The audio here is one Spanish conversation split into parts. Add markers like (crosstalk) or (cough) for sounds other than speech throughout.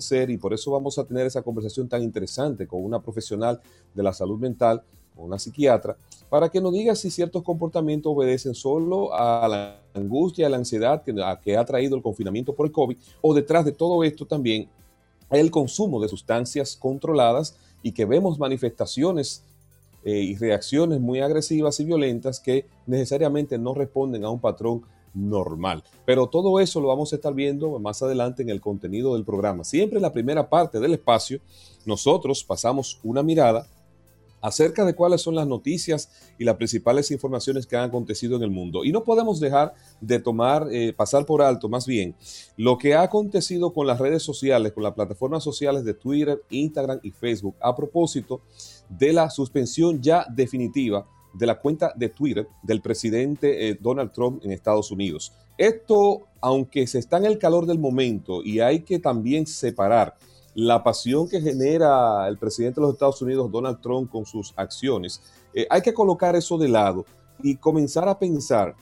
ser, y por eso vamos a tener esa conversación tan interesante con una profesional de la salud mental, con una psiquiatra, para que nos diga si ciertos comportamientos obedecen solo a la angustia, a la ansiedad que, ha traído el confinamiento por el COVID, o detrás de todo esto también el consumo de sustancias controladas y que vemos manifestaciones eh, y reacciones muy agresivas y violentas que necesariamente no responden a un patrón normal. Pero todo eso lo vamos a estar viendo más adelante en el contenido del programa. Siempre en la primera parte del espacio, nosotros pasamos una mirada acerca de cuáles son las noticias y las principales informaciones que han acontecido en el mundo. Y no podemos dejar de tomar, eh, pasar por alto más bien, lo que ha acontecido con las redes sociales, con las plataformas sociales de Twitter, Instagram y Facebook, a propósito de la suspensión ya definitiva de la cuenta de Twitter del presidente eh, Donald Trump en Estados Unidos. Esto, aunque se está en el calor del momento y hay que también separar la pasión que genera el presidente de los Estados Unidos, Donald Trump, con sus acciones, eh, hay que colocar eso de lado y comenzar a pensar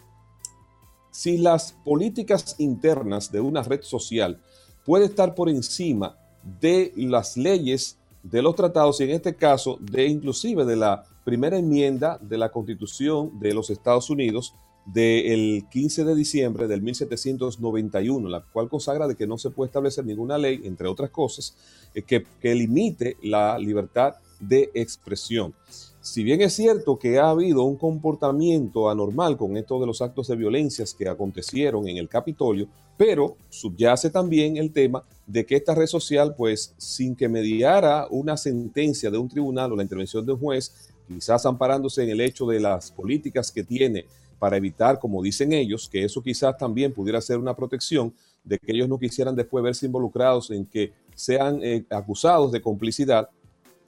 si las políticas internas de una red social puede estar por encima de las leyes de los tratados y en este caso de inclusive de la primera enmienda de la Constitución de los Estados Unidos del 15 de diciembre del 1791, la cual consagra de que no se puede establecer ninguna ley, entre otras cosas, eh, que, limite la libertad de expresión. Si bien es cierto que ha habido un comportamiento anormal con esto de los actos de violencia que acontecieron en el Capitolio, pero subyace también el tema de que esta red social, pues sin que mediara una sentencia de un tribunal o la intervención de un juez, quizás amparándose en el hecho de las políticas que tiene para evitar, como dicen ellos, que eso quizás también pudiera ser una protección de que ellos no quisieran después verse involucrados en que sean eh, acusados de complicidad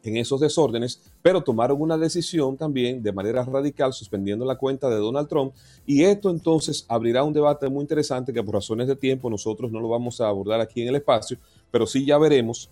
en esos desórdenes, pero tomaron una decisión también de manera radical suspendiendo la cuenta de Donald Trump. Y esto entonces abrirá un debate muy interesante que por razones de tiempo nosotros no lo vamos a abordar aquí en el espacio, pero sí ya veremos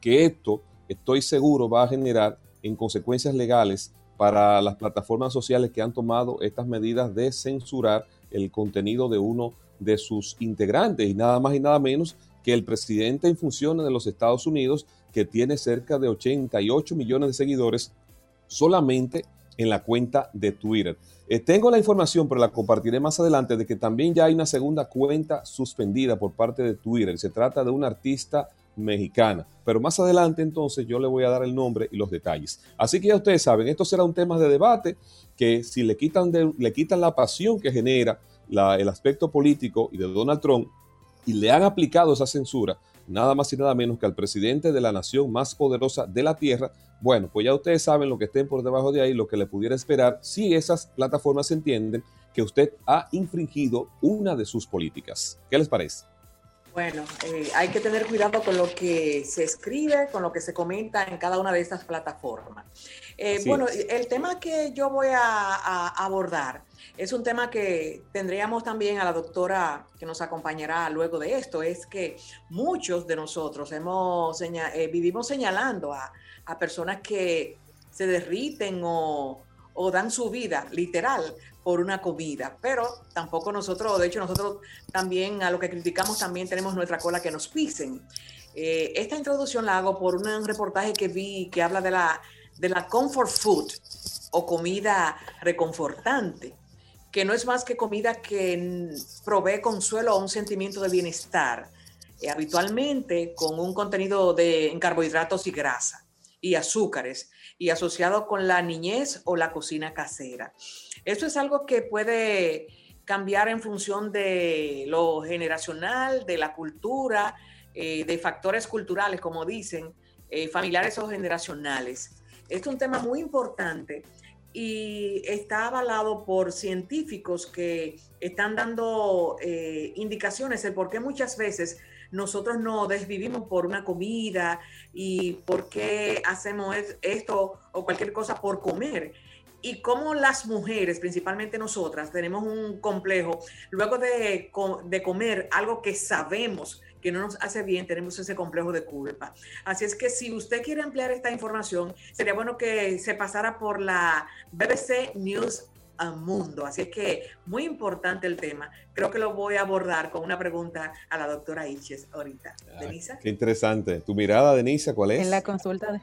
que esto, estoy seguro, va a generar en consecuencias legales para las plataformas sociales que han tomado estas medidas de censurar el contenido de uno de sus integrantes y nada más y nada menos que el presidente en funciones de los Estados Unidos, que tiene cerca de 88 millones de seguidores solamente en la cuenta de Twitter. Eh, tengo la información, pero la compartiré más adelante, de que también ya hay una segunda cuenta suspendida por parte de Twitter. Se trata de una artista mexicana. Pero más adelante entonces yo le voy a dar el nombre y los detalles. Así que ya ustedes saben, esto será un tema de debate que si le quitan, le quitan la pasión que genera el aspecto político y de Donald Trump y le han aplicado esa censura, nada más y nada menos que al presidente de la nación más poderosa de la Tierra, bueno, pues ya ustedes saben lo que estén por debajo de ahí, lo que le pudiera esperar si esas plataformas entienden que usted ha infringido una de sus políticas. ¿Qué les parece? Bueno, eh, hay que tener cuidado con lo que se escribe, con lo que se comenta en cada una de estas plataformas. Eh, bueno, el tema que yo voy a, abordar es un tema que tendríamos también a la doctora que nos acompañará luego de esto, es que muchos de nosotros hemos eh, vivimos señalando a, a personas que se derriten o, o dan su vida, literal, por una comida, pero tampoco nosotros, de hecho nosotros también a lo que criticamos también tenemos nuestra cola que nos pisen. Eh, esta introducción la hago por un reportaje que vi que habla de la, de la comfort food o comida reconfortante, que no es más que comida que provee consuelo o un sentimiento de bienestar, eh, habitualmente con un contenido de en carbohidratos y grasa y azúcares y asociado con la niñez o la cocina casera. Esto es algo que puede cambiar en función de lo generacional, de la cultura, eh, de factores culturales, como dicen, eh, familiares o generacionales. Es un tema muy importante y está avalado por científicos que están dando eh, indicaciones de por qué muchas veces nosotros nos desvivimos por una comida y por qué hacemos esto o cualquier cosa por comer. Y cómo las mujeres, principalmente nosotras, tenemos un complejo, luego de, de comer algo que sabemos que no nos hace bien, tenemos ese complejo de culpa. Así es que si usted quiere ampliar esta información, sería bueno que se pasara por la BBC News mundo. Así es que muy importante el tema. Creo que lo voy a abordar con una pregunta a la doctora Iches ahorita. Ah, Denisa. Qué interesante. ¿Tu mirada, Denisa, cuál es? En la consulta de,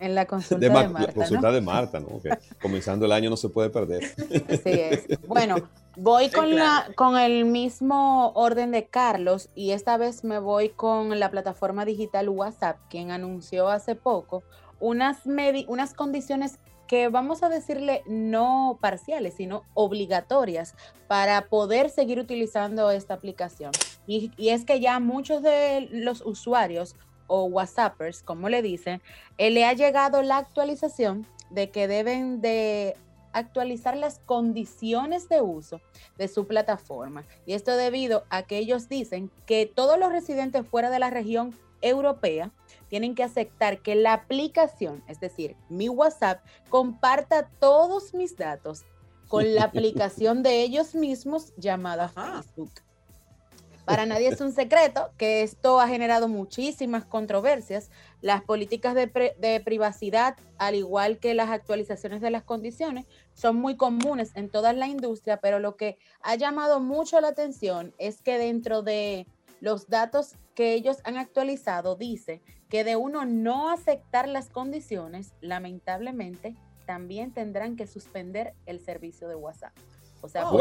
en la consulta de, Marta. La consulta de Marta, ¿no? comenzando el año no se puede perder. (laughs) Así es. Bueno, voy con, la, con el mismo orden de Carlos y esta vez me voy con la plataforma digital WhatsApp, quien anunció hace poco unas, unas condiciones que vamos a decirle no parciales, sino obligatorias para poder seguir utilizando esta aplicación. Y, es que ya muchos de los usuarios o WhatsAppers, como le dicen, eh, le ha llegado la actualización de que deben de actualizar las condiciones de uso de su plataforma. Y esto debido a que ellos dicen que todos los residentes fuera de la región europea tienen que aceptar que la aplicación, es decir, mi WhatsApp, comparta todos mis datos con la (laughs) aplicación de ellos mismos llamada Facebook. Para nadie es un secreto que esto ha generado muchísimas controversias. Las políticas de, de, privacidad, al igual que las actualizaciones de las condiciones, son muy comunes en toda la industria, pero lo que ha llamado mucho la atención es que dentro de los datos que ellos han actualizado dice que de uno no aceptar las condiciones, lamentablemente, también tendrán que suspender el servicio de WhatsApp. O sea, oh,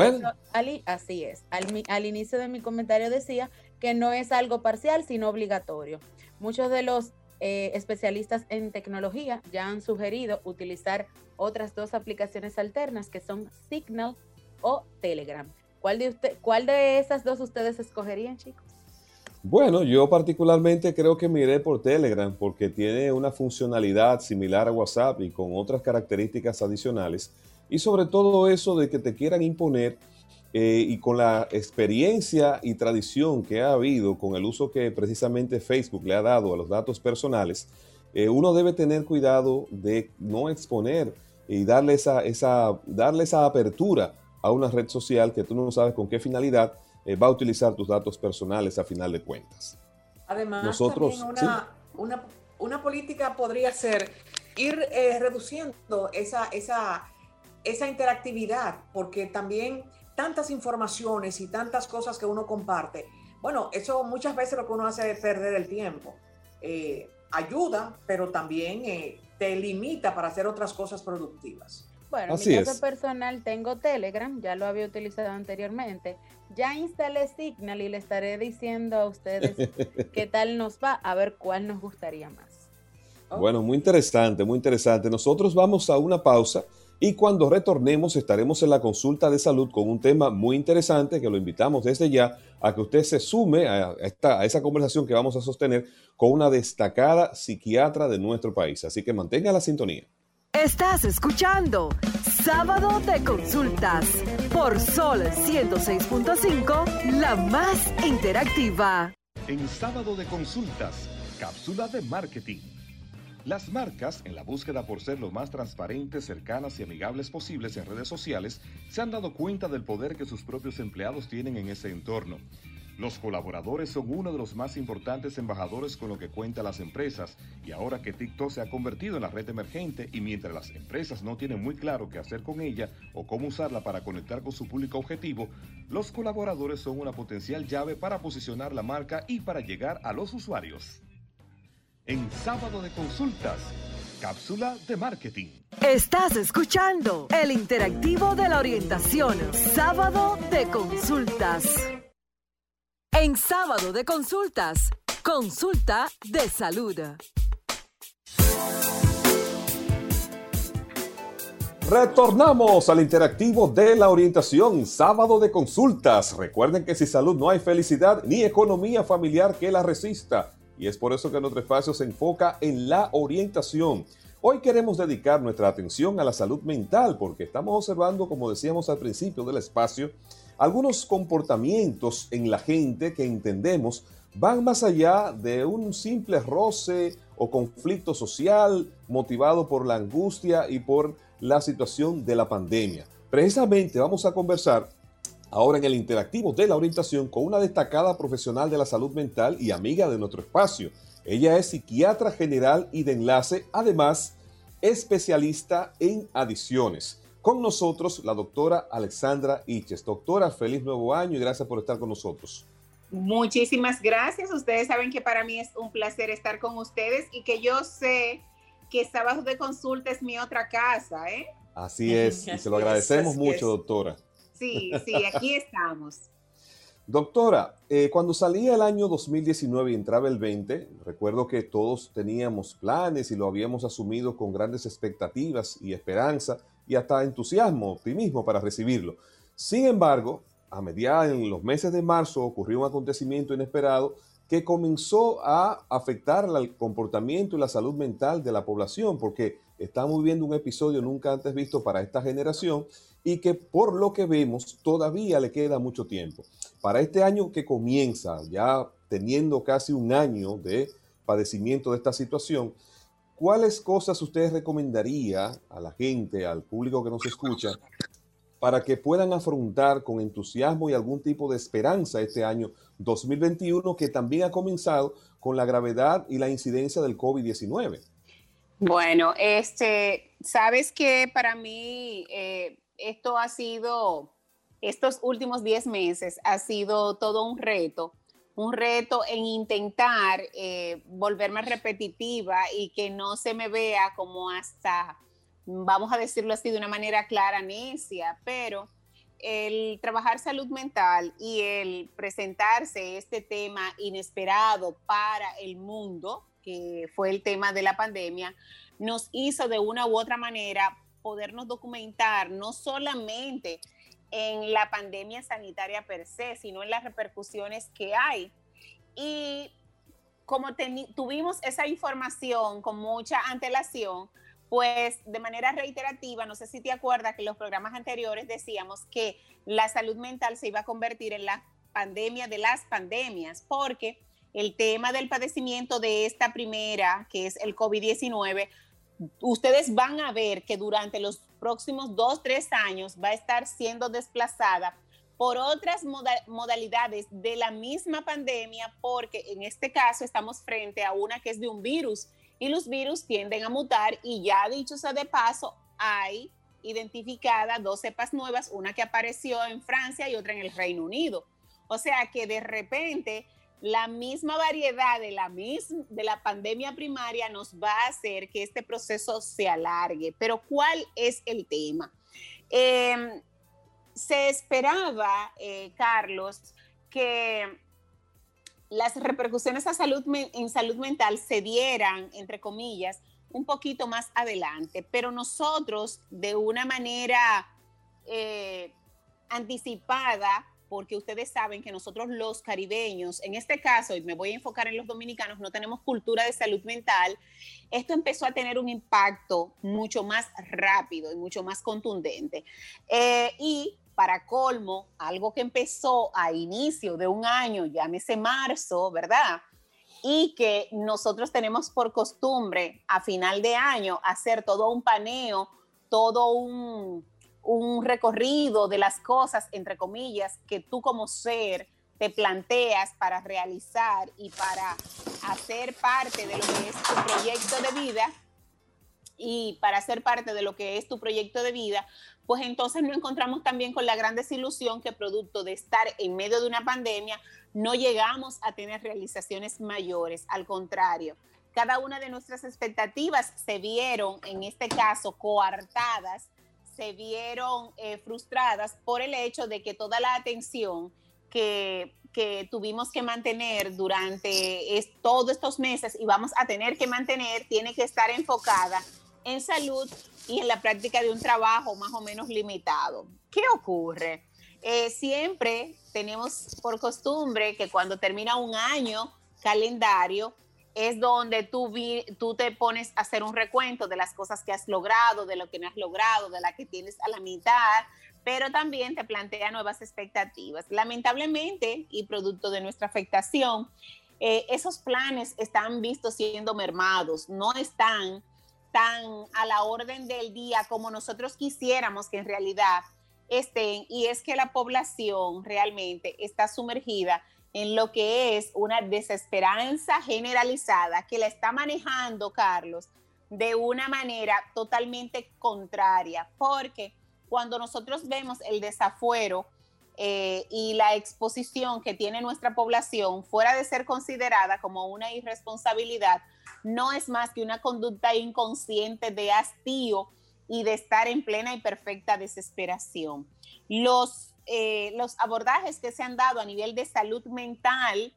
así es. Al, inicio de mi comentario decía que no es algo parcial, sino obligatorio. Muchos de los eh, especialistas en tecnología ya han sugerido utilizar otras dos aplicaciones alternas que son Signal o Telegram. ¿Cuál de, usted, cuál de esas dos ustedes escogerían, chicos? Bueno, yo particularmente creo que miré por Telegram porque tiene una funcionalidad similar a WhatsApp y con otras características adicionales. Y sobre todo eso de que te quieran imponer eh, y con la experiencia y tradición que ha habido con el uso que precisamente Facebook le ha dado a los datos personales, eh, uno debe tener cuidado de no exponer y darle esa, esa, darle esa apertura a una red social que tú no sabes con qué finalidad eh, va a utilizar tus datos personales a final de cuentas. Además, Nosotros, una, una, política podría ser ir eh, reduciendo esa, esa, esa interactividad, porque también tantas informaciones y tantas cosas que uno comparte, bueno, eso muchas veces lo que uno hace es perder el tiempo. Eh, ayuda, pero también te limita para hacer otras cosas productivas. Bueno, en mi caso personal tengo Telegram, ya lo había utilizado anteriormente. Ya instalé Signal y le estaré diciendo a ustedes (laughs) qué tal nos va, a ver cuál nos gustaría más. Bueno, muy interesante, muy interesante. Nosotros vamos a una pausa y cuando retornemos estaremos en la consulta de salud con un tema muy interesante que lo invitamos desde ya a que usted se sume a, esta, a esa conversación que vamos a sostener con una destacada psiquiatra de nuestro país. Así que mantenga la sintonía. Estás escuchando Sábado de Consultas por Sol 106.5, la más interactiva. En Sábado de Consultas, cápsula de marketing. Las marcas, en la búsqueda por ser lo más transparentes, cercanas y amigables posibles en redes sociales, se han dado cuenta del poder que sus propios empleados tienen en ese entorno. Los colaboradores son uno de los más importantes embajadores con lo que cuentan las empresas y ahora que TikTok se ha convertido en la red emergente y mientras las empresas no tienen muy claro qué hacer con ella o cómo usarla para conectar con su público objetivo, los colaboradores son una potencial llave para posicionar la marca y para llegar a los usuarios. En sábado de consultas, cápsula de marketing. Estás escuchando el interactivo de la orientación, sábado de consultas. En sábado de consultas, consulta de salud. Retornamos al interactivo de la orientación, sábado de consultas. Recuerden que sin salud no hay felicidad ni economía familiar que la resista. Y es por eso que nuestro espacio se enfoca en la orientación. Hoy queremos dedicar nuestra atención a la salud mental porque estamos observando, como decíamos al principio del espacio, algunos comportamientos en la gente que entendemos van más allá de un simple roce o conflicto social motivado por la angustia y por la situación de la pandemia. Precisamente vamos a conversar ahora en el interactivo de la orientación con una destacada profesional de la salud mental y amiga de nuestro espacio. Ella es psiquiatra general y de enlace, además especialista en adiciones. Con nosotros la doctora Alexandra Iches. Doctora, feliz nuevo año y gracias por estar con nosotros. Muchísimas gracias. Ustedes saben que para mí es un placer estar con ustedes y que yo sé que Sábado de Consulta es mi otra casa, ¿eh? Así (laughs) es, y se lo agradecemos mucho, doctora. Sí, sí, (laughs) aquí estamos. Doctora, eh, cuando salía el año 2019 y entraba el 20, recuerdo que todos teníamos planes y lo habíamos asumido con grandes expectativas y esperanza y hasta entusiasmo, optimismo para recibirlo. Sin embargo, a mediados en los meses de marzo ocurrió un acontecimiento inesperado que comenzó a afectar el comportamiento y la salud mental de la población, porque estamos viviendo un episodio nunca antes visto para esta generación y que por lo que vemos todavía le queda mucho tiempo. Para este año que comienza, ya teniendo casi un año de padecimiento de esta situación, ¿cuáles cosas usted recomendaría a la gente, al público que nos escucha, para que puedan afrontar con entusiasmo y algún tipo de esperanza este año 2021 que también ha comenzado con la gravedad y la incidencia del COVID-19? Bueno, este, sabes que para mí eh, esto ha sido, estos últimos 10 meses ha sido todo un reto, un reto en intentar eh, volverme repetitiva y que no se me vea como hasta vamos a decirlo así de una manera clara, necia, pero el trabajar salud mental y el presentarse este tema inesperado para el mundo, que fue el tema de la pandemia, nos hizo de una u otra manera podernos documentar no solamente en la pandemia sanitaria per se, sino en las repercusiones que hay. Y como tuvimos esa información con mucha antelación, pues de manera reiterativa, no sé si te acuerdas que en los programas anteriores decíamos que la salud mental se iba a convertir en la pandemia de las pandemias, porque el tema del padecimiento de esta primera, que es el COVID-19, ustedes van a ver que durante los próximos dos, tres años va a estar siendo desplazada por otras modalidades de la misma pandemia, porque en este caso estamos frente a una que es de un virus y los virus tienden a mutar y ya dicho sea de paso, hay identificadas dos cepas nuevas, una que apareció en Francia y otra en el Reino Unido. O sea que de repente la misma variedad de la, de la pandemia primaria nos va a hacer que este proceso se alargue. Pero ¿cuál es el tema? Em, se esperaba, eh, Carlos, que las repercusiones a salud, en salud mental se dieran, entre comillas, un poquito más adelante, pero nosotros de una manera eh, anticipada, porque ustedes saben que nosotros los caribeños, en este caso, y me voy a enfocar en los dominicanos, no tenemos cultura de salud mental, esto empezó a tener un impacto mucho más rápido y mucho más contundente. Eh, y para colmo, algo que empezó a inicio de un año, llámese marzo, ¿verdad? Y que nosotros tenemos por costumbre a final de año hacer todo un paneo, todo un, un recorrido de las cosas, entre comillas, que tú como ser te planteas para realizar y para hacer parte de lo que es tu proyecto de vida y para ser parte de lo que es tu proyecto de vida, pues entonces nos encontramos también con la gran desilusión que producto de estar en medio de una pandemia, no llegamos a tener realizaciones mayores. Al contrario, cada una de nuestras expectativas se vieron, en este caso, coartadas, se vieron eh, frustradas por el hecho de que toda la atención que, que tuvimos que mantener durante todos estos meses y vamos a tener que mantener tiene que estar enfocada en salud y en la práctica de un trabajo más o menos limitado. ¿Qué ocurre? Eh, siempre tenemos por costumbre que cuando termina un año calendario es donde tú, tú te pones a hacer un recuento de las cosas que has logrado, de lo que no has logrado, de la que tienes a la mitad, pero también te plantea nuevas expectativas. Lamentablemente, y producto de nuestra afectación, eh, esos planes están vistos siendo mermados, no están tan a la orden del día como nosotros quisiéramos que en realidad estén y es que la población realmente está sumergida en lo que es una desesperanza generalizada que la está manejando Carlos de una manera totalmente contraria, porque cuando nosotros vemos el desafuero eh, y la exposición que tiene nuestra población fuera de ser considerada como una irresponsabilidad, no es más que una conducta inconsciente de hastío y de estar en plena y perfecta desesperación. Los, eh, los abordajes que se han dado a nivel de salud mental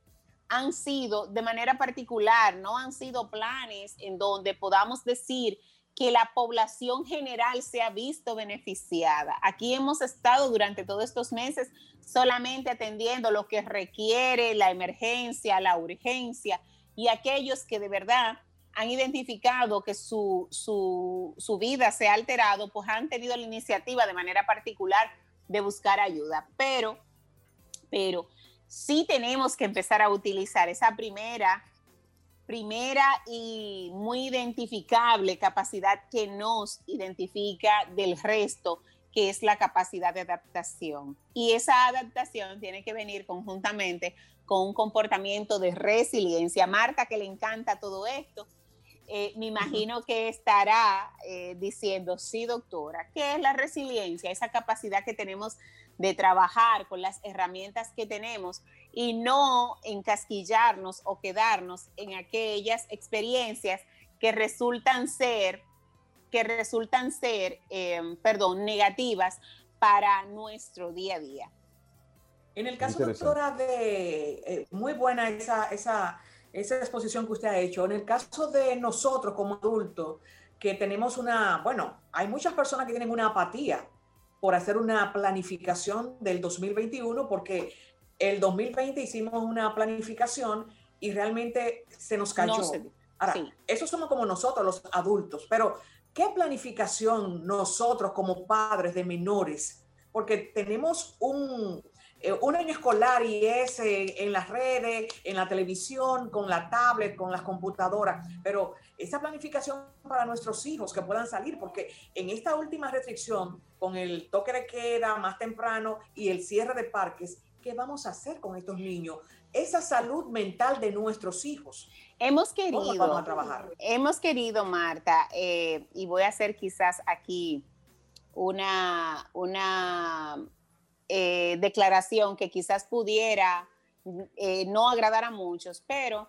han sido de manera particular, no han sido planes en donde podamos decir que la población general se ha visto beneficiada. Aquí hemos estado durante todos estos meses solamente atendiendo lo que requiere la emergencia, la urgencia y aquellos que de verdad han identificado que su, su, vida se ha alterado, pues han tenido la iniciativa de manera particular de buscar ayuda. Pero, pero sí tenemos que empezar a utilizar esa primera, primera y muy identificable capacidad que nos identifica del resto, que es la capacidad de adaptación. Y esa adaptación tiene que venir conjuntamente con un comportamiento de resiliencia. Marta, que le encanta todo esto, eh, me imagino que estará eh, diciendo, sí, doctora, ¿qué es la resiliencia? Esa capacidad que tenemos de trabajar con las herramientas que tenemos y no encasquillarnos o quedarnos en aquellas experiencias que resultan ser, que resultan ser, em, perdón, negativas para nuestro día a día. En el caso, doctora, de eh, muy buena esa, esa esa exposición que usted ha hecho. En el caso de nosotros como adultos, que tenemos una, bueno, hay muchas personas que tienen una apatía por hacer una planificación del 2021, porque el 2020 hicimos una planificación y realmente se nos cayó. Ahora, eso somos como nosotros los adultos, pero ¿qué planificación nosotros como padres de menores? Porque tenemos un, eh, un año escolar y es eh, en las redes, en la televisión, con la tablet, con las computadoras, pero esa planificación para nuestros hijos que puedan salir, porque en esta última restricción, con el toque de queda más temprano y el cierre de parques, ¿qué vamos a hacer con estos niños? Esa salud mental de nuestros hijos. Hemos querido, vamos a trabajar? Hemos querido, Marta, eh, y voy a hacer quizás aquí una, una eh, declaración que quizás pudiera eh, no agradar a muchos, pero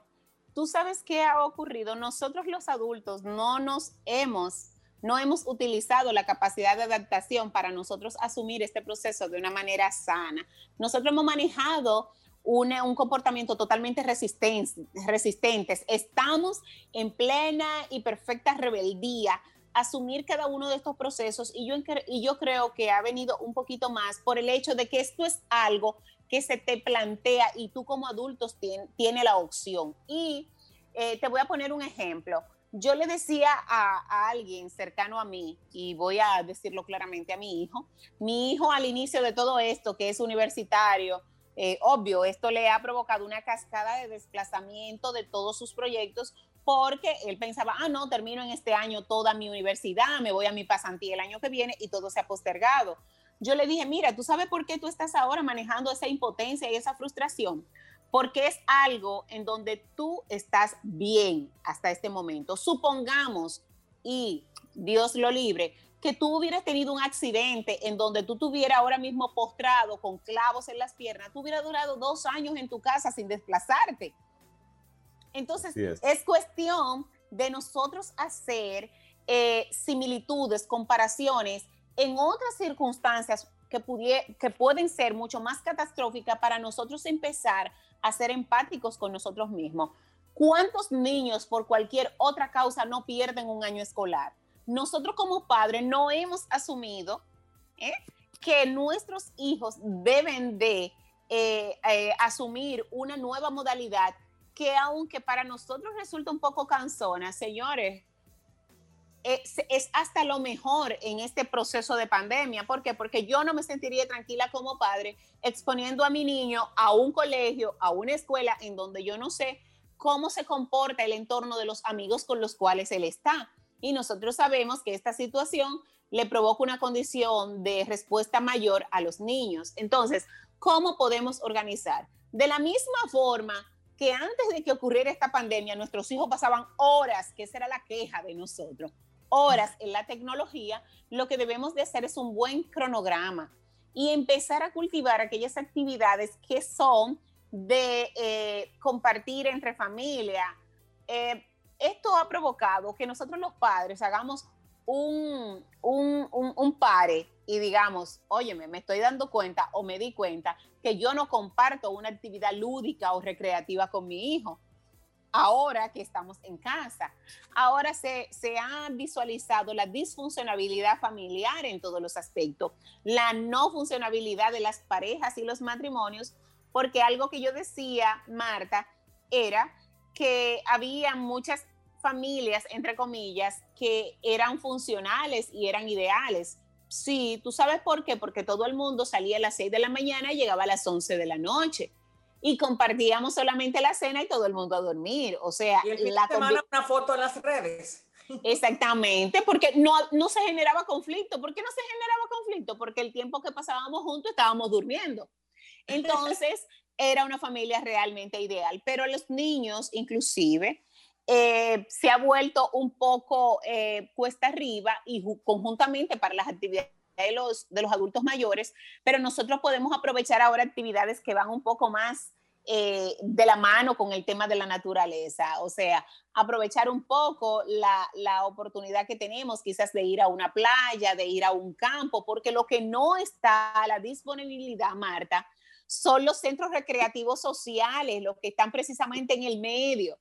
tú sabes qué ha ocurrido. Nosotros los adultos no nos hemos, no hemos utilizado la capacidad de adaptación para nosotros asumir este proceso de una manera sana. Nosotros hemos manejado un comportamiento totalmente resistente, resistentes. Estamos en plena y perfecta rebeldía asumir cada uno de estos procesos y yo, y yo creo que ha venido un poquito más por el hecho de que esto es algo que se te plantea y tú como adultos tienes tiene la opción. Y eh, te voy a poner un ejemplo. Yo le decía a, alguien cercano a mí, y voy a decirlo claramente a mi hijo, mi hijo al inicio de todo esto, que es universitario, eh, obvio, esto le ha provocado una cascada de desplazamiento de todos sus proyectos porque él pensaba, ah, no, termino en este año toda mi universidad, me voy a mi pasantía el año que viene y todo se ha postergado. Yo le dije, mira, ¿tú sabes por qué tú estás ahora manejando esa impotencia y esa frustración? Porque es algo en donde tú estás bien hasta este momento. Supongamos, y Dios lo libre, que tú hubieras tenido un accidente en donde tú tuvieras ahora mismo postrado con clavos en las piernas, tú hubieras durado dos años en tu casa sin desplazarte entonces, es. cuestión de nosotros hacer eh, similitudes, comparaciones en otras circunstancias que, que pueden ser mucho más catastróficas para nosotros empezar a ser empáticos con nosotros mismos. ¿Cuántos niños por cualquier otra causa no pierden un año escolar? Nosotros como padres no hemos asumido ¿eh? que nuestros hijos deben de eh, asumir una nueva modalidad que aunque para nosotros resulta un poco cansona, señores, es, es, hasta lo mejor en este proceso de pandemia. ¿Por qué? Porque yo no me sentiría tranquila como padre exponiendo a mi niño a un colegio, a una escuela en donde yo no sé cómo se comporta el entorno de los amigos con los cuales él está. Y nosotros sabemos que esta situación le provoca una condición de respuesta mayor a los niños. Entonces, ¿cómo podemos organizar? De la misma forma que antes de que ocurriera esta pandemia, nuestros hijos pasaban horas, que esa era la queja de nosotros, horas en la tecnología, lo que debemos de hacer es un buen cronograma y empezar a cultivar aquellas actividades que son de eh, compartir entre familia. Eh, esto ha provocado que nosotros los padres hagamos un, un, un, pare y digamos, óyeme, me estoy dando cuenta o me di cuenta que yo no comparto una actividad lúdica o recreativa con mi hijo ahora que estamos en casa. Ahora se, se, ha visualizado la disfuncionabilidad familiar en todos los aspectos, la no funcionabilidad de las parejas y los matrimonios, porque algo que yo decía, Marta, era que había muchas familias, entre comillas, que eran funcionales y eran ideales. Sí, tú sabes por qué, porque todo el mundo salía a las 6 de la mañana y llegaba a las 11 de la noche y compartíamos solamente la cena y todo el mundo a dormir. O sea, y el la semana una foto en las redes. Exactamente, porque no, no se generaba conflicto. ¿Por qué no se generaba conflicto? Porque el tiempo que pasábamos juntos estábamos durmiendo. (laughs) Entonces, era una familia realmente ideal. Pero los niños, inclusive, eh, se ha vuelto un poco eh, cuesta arriba y conjuntamente para las actividades de los, de los adultos mayores, pero nosotros podemos aprovechar ahora actividades que van un poco más eh, de la mano con el tema de la naturaleza, o sea, aprovechar un poco la, la, oportunidad que tenemos quizás de ir a una playa, de ir a un campo, porque lo que no está a la disponibilidad, Marta, son los centros recreativos sociales, los que están precisamente en el medio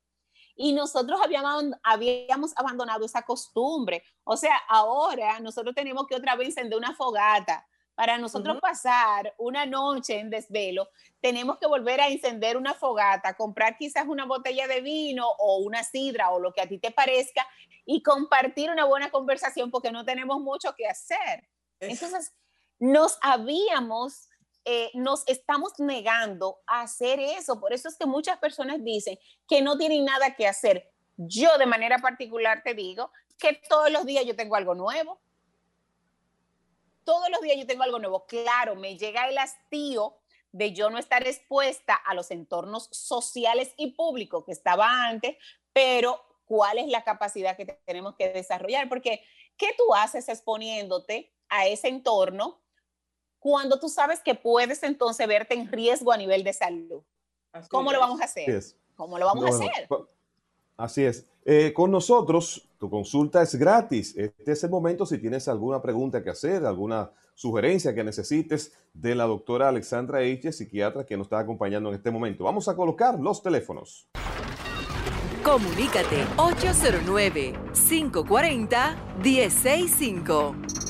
y nosotros habíamos, habíamos abandonado esa costumbre. O sea, ahora nosotros tenemos que otra vez encender una fogata. Para nosotros pasar una noche en desvelo, tenemos que volver a encender una fogata, comprar quizás una botella de vino o una sidra o lo que a ti te parezca y compartir una buena conversación porque no tenemos mucho que hacer. Entonces, nos habíamos eh, nos estamos negando a hacer eso. Por eso es que muchas personas dicen que no tienen nada que hacer. Yo de manera particular te digo que todos los días yo tengo algo nuevo. Todos los días yo tengo algo nuevo. Claro, me llega el hastío de yo no estar expuesta a los entornos sociales y públicos que estaba antes, pero ¿cuál es la capacidad que tenemos que desarrollar? Porque, ¿qué tú haces exponiéndote a ese entorno cuando tú sabes que puedes entonces verte en riesgo a nivel de salud. ¿Cómo lo vamos a hacer? ¿Cómo lo vamos a hacer? Así es. Eh, con nosotros, tu consulta es gratis. Este es el momento si tienes alguna pregunta que hacer, alguna sugerencia que necesites de la doctora Alexandra H., psiquiatra que nos está acompañando en este momento. Vamos a colocar los teléfonos. Comunícate 809 540 165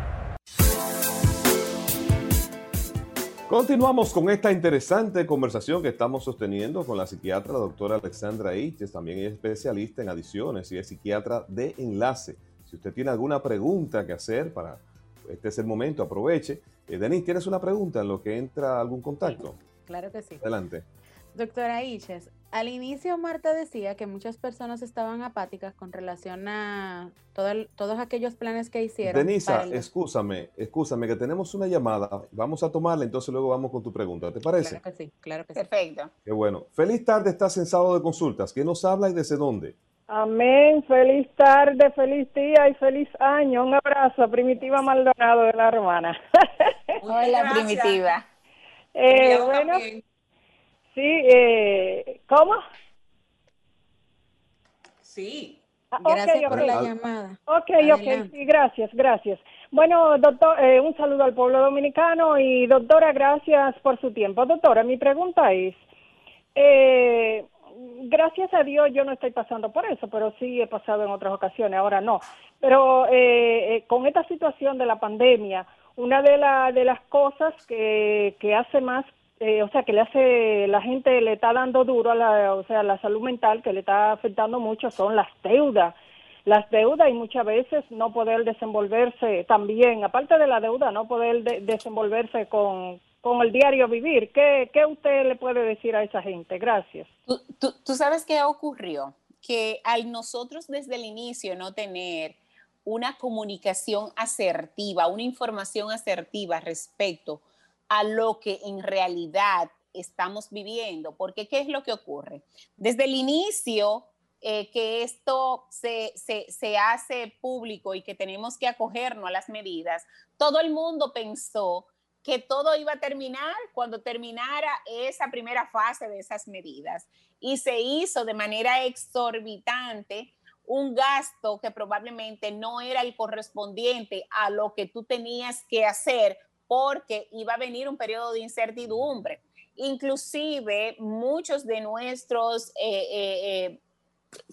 Continuamos con esta interesante conversación que estamos sosteniendo con la psiquiatra la doctora Alexandra Iches, también es especialista en adiciones y es psiquiatra de enlace. Si usted tiene alguna pregunta que hacer para este es el momento, aproveche. Eh, Denise, ¿tienes una pregunta en lo que entra algún contacto? claro que sí. Adelante. Doctora Iches, al inicio Marta decía que muchas personas estaban apáticas con relación a todos aquellos planes que hicieron. Denisa, escúchame, escúchame que tenemos una llamada. Vamos a tomarla, entonces luego vamos con tu pregunta. ¿Te parece? Claro que sí, claro que sí. Perfecto. Qué bueno. Feliz tarde, estás en sábado de consultas. ¿Quién nos habla y desde dónde? Amén. Feliz tarde, feliz día y feliz año. Un abrazo a Primitiva Maldonado de la hermana. Hola, Primitiva. Eh, bueno. Sí, eh, ¿cómo? Sí. Ah, gracias por la llamada. Ok, ok, sí, gracias, gracias. Bueno, doctor, eh, un saludo al pueblo dominicano y doctora, gracias por su tiempo. Doctora, mi pregunta es, eh, gracias a Dios yo no estoy pasando por eso, pero sí he pasado en otras ocasiones, ahora no. Pero eh, con esta situación de la pandemia, una de, la, de las cosas que, que hace más eh, o sea, que le hace, la gente le está dando duro a la, o sea, la salud mental, que le está afectando mucho, son las deudas. Las deudas y muchas veces no poder desenvolverse también, aparte de la deuda, no poder desenvolverse con, con el diario vivir. ¿Qué, qué usted le puede decir a esa gente? Gracias. ¿Tú, tú, sabes qué ocurrió? Que al nosotros desde el inicio no tener una comunicación asertiva, una información asertiva respecto a lo que en realidad estamos viviendo, porque ¿qué es lo que ocurre? Desde el inicio eh, que esto se, se, hace público y que tenemos que acogernos a las medidas, todo el mundo pensó que todo iba a terminar cuando terminara esa primera fase de esas medidas. Y se hizo de manera exorbitante un gasto que probablemente no era el correspondiente a lo que tú tenías que hacer porque iba a venir un periodo de incertidumbre. Inclusive muchos de nuestros eh, eh,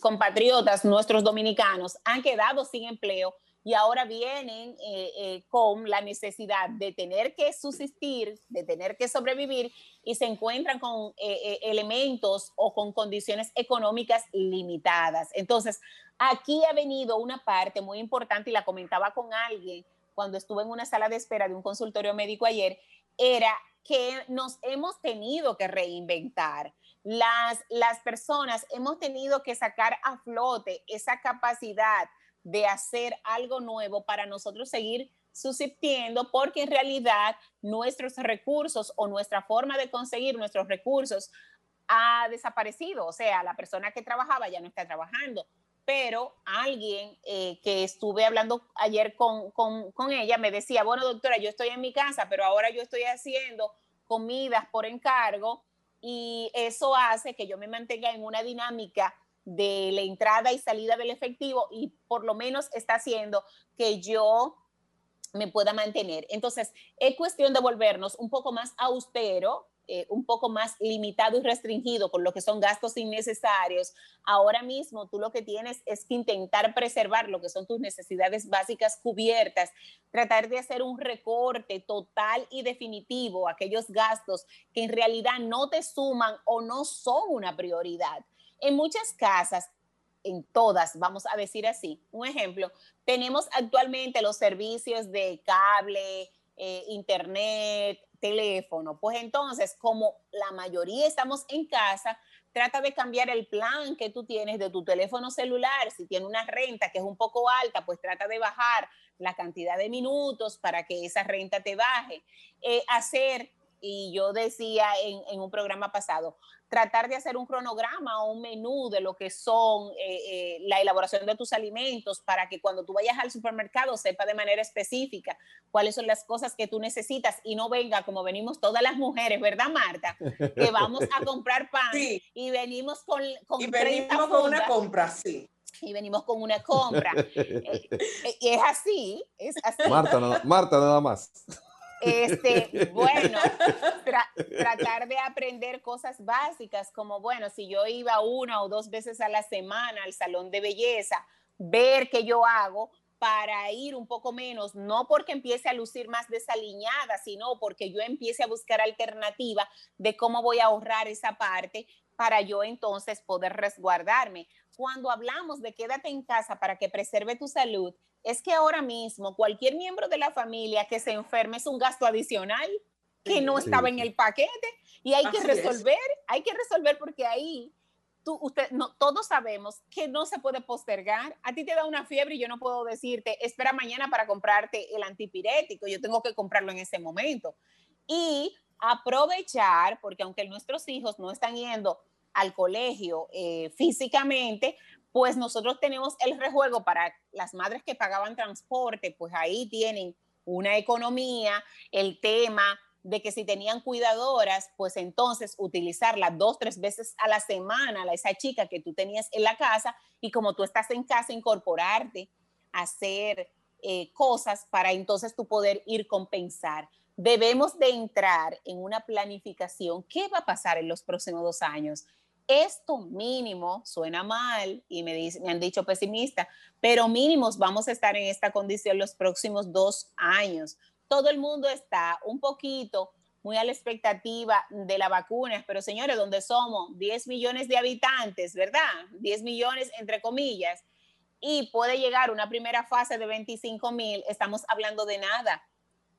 compatriotas, nuestros dominicanos, han quedado sin empleo y ahora vienen eh, eh, con la necesidad de tener que subsistir, de tener que sobrevivir y se encuentran con eh, elementos o con condiciones económicas limitadas. Entonces, aquí ha venido una parte muy importante y la comentaba con alguien cuando estuve en una sala de espera de un consultorio médico ayer, era que nos hemos tenido que reinventar las, las personas hemos tenido que sacar a flote esa capacidad de hacer algo nuevo para nosotros seguir subsistiendo, porque en realidad nuestros recursos o nuestra forma de conseguir nuestros recursos ha desaparecido. O sea, la persona que trabajaba ya no está trabajando, pero alguien eh, que estuve hablando ayer con, con, con ella me decía, bueno, doctora, yo estoy en mi casa, pero ahora yo estoy haciendo comidas por encargo y eso hace que yo me mantenga en una dinámica de la entrada y salida del efectivo y por lo menos está haciendo que yo me pueda mantener. Entonces, es cuestión de volvernos un poco más austero eh, un poco más limitado y restringido con lo que son gastos innecesarios, ahora mismo tú lo que tienes es que intentar preservar lo que son tus necesidades básicas cubiertas, tratar de hacer un recorte total y definitivo a aquellos gastos que en realidad no te suman o no son una prioridad. En muchas casas en todas, vamos a decir así. Un ejemplo, tenemos actualmente los servicios de cable, eh, internet, teléfono. Pues entonces, como la mayoría estamos en casa, trata de cambiar el plan que tú tienes de tu teléfono celular. Si tiene una renta que es un poco alta, pues trata de bajar la cantidad de minutos para que esa renta te baje. Eh, hacer y yo decía en, un programa pasado, tratar de hacer un cronograma o un menú de lo que son eh, eh, la elaboración de tus alimentos para que cuando tú vayas al supermercado sepa de manera específica cuáles son las cosas que tú necesitas y no venga como venimos todas las mujeres, ¿verdad, Marta? Que vamos a comprar pan y venimos con, con y venimos con una compra, sí y venimos con una compra. (laughs) Eh, y es así, es así. Marta, Marta nada más. Este, (laughs) bueno, tratar de aprender cosas básicas como, bueno, si yo iba una o dos veces a la semana al salón de belleza, ver qué yo hago para ir un poco menos, no porque empiece a lucir más desaliñada, sino porque yo empiece a buscar alternativa de cómo voy a ahorrar esa parte para yo entonces poder resguardarme. Cuando hablamos de quédate en casa para que preserve tu salud, es que ahora mismo cualquier miembro de la familia que se enferme es un gasto adicional que no estaba en el paquete y hay que resolver, hay que resolver porque ahí tú, usted, no, todos sabemos que no se puede postergar. A ti te da una fiebre y yo no puedo decirte, espera mañana para comprarte el antipirético, yo tengo que comprarlo en ese momento. Y aprovechar, porque aunque nuestros hijos no están yendo al colegio eh, físicamente, pues nosotros tenemos el rejuego para las madres que pagaban transporte, pues ahí tienen una economía, el tema de que si tenían cuidadoras, pues entonces utilizarla dos, tres veces a la semana, esa chica que tú tenías en la casa, y como tú estás en casa, incorporarte, hacer eh, cosas para entonces tú poder ir compensar. Debemos de entrar en una planificación. ¿Qué va a pasar en los próximos dos años? Esto mínimo suena mal y me, me han dicho pesimista, pero mínimos vamos a estar en esta condición los próximos dos años. Todo el mundo está un poquito muy a la expectativa de la vacuna, pero señores, donde somos 10 millones de habitantes, ¿verdad? 10 millones entre comillas, y puede llegar una primera fase de 25 mil, estamos hablando de nada